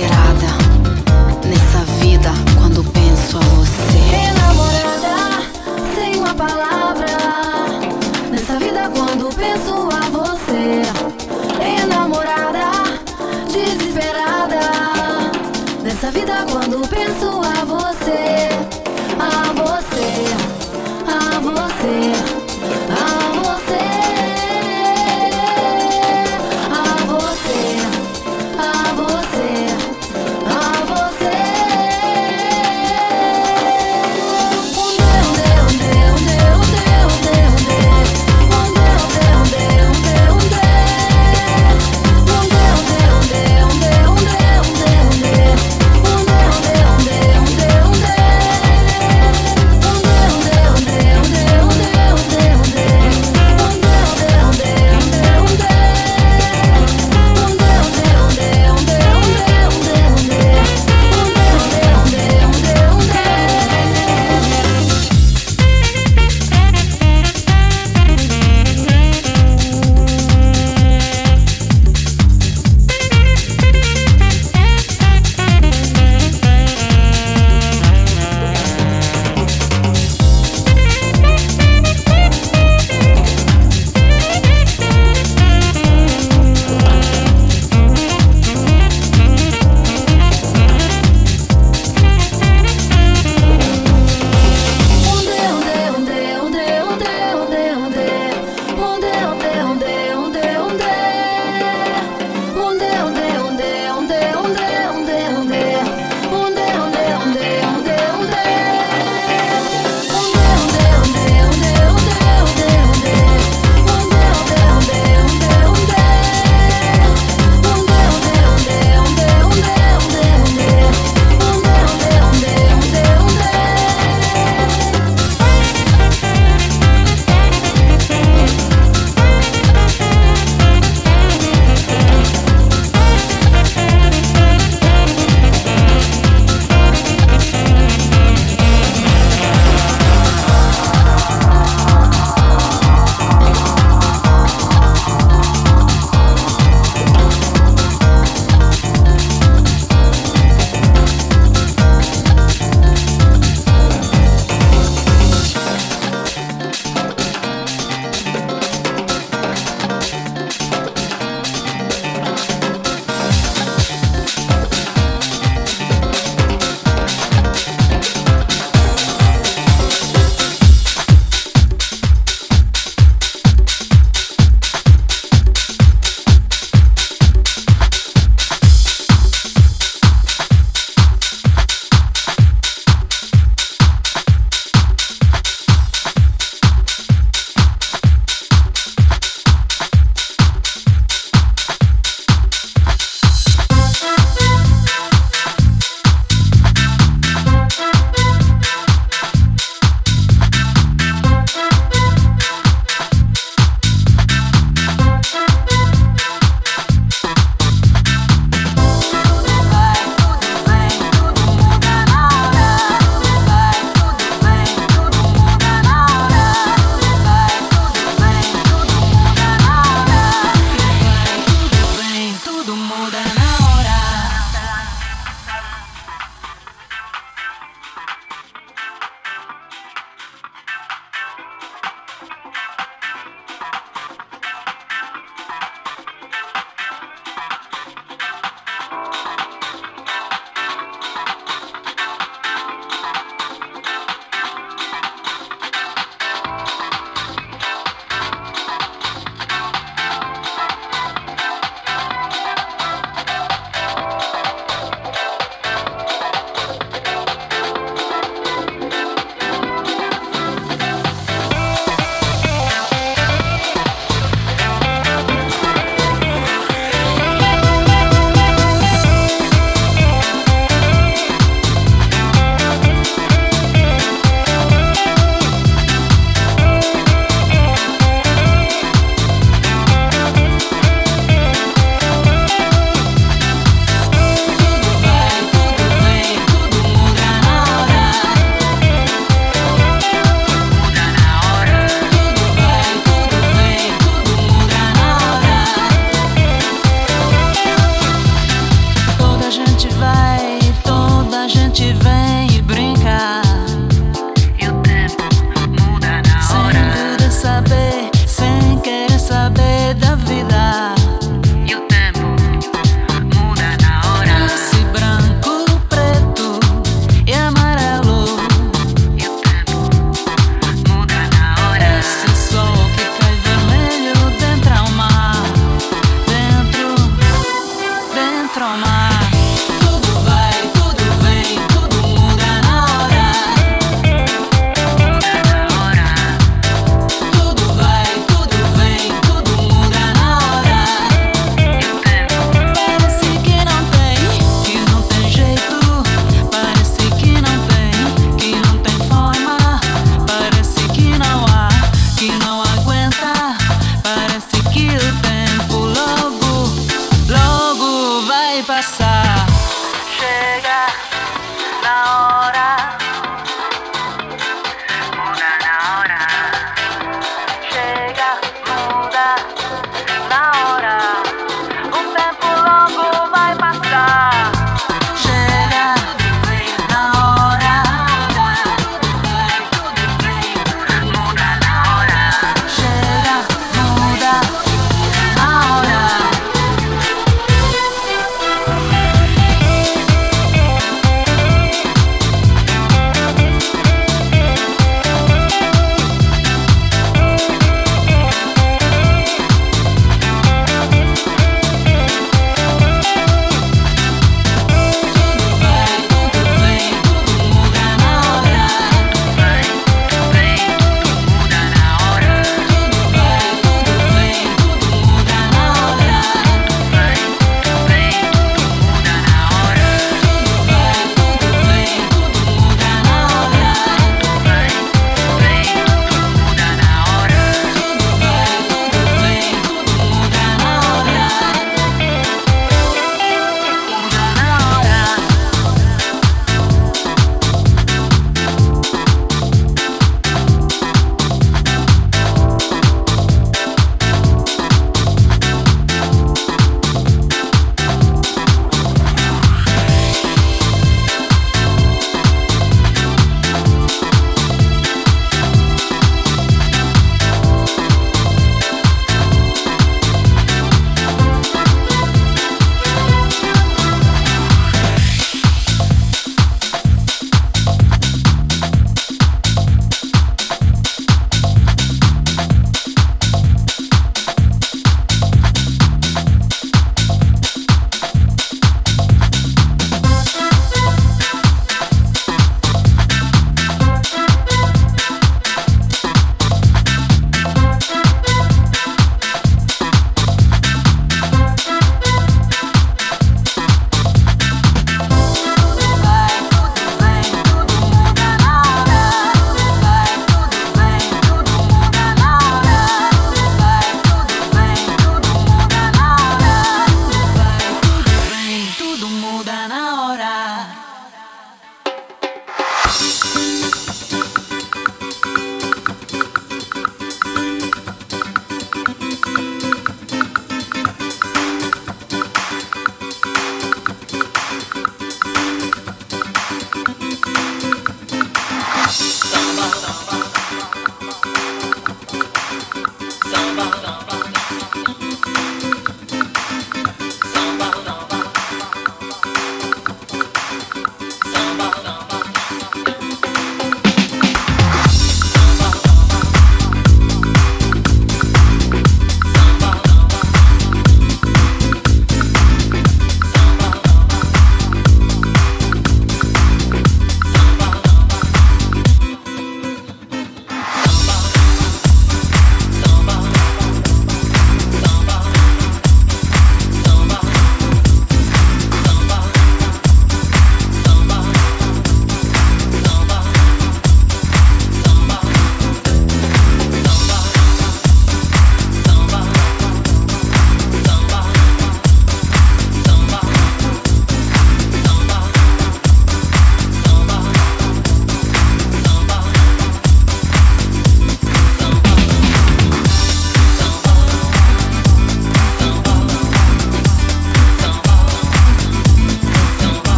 inesperada.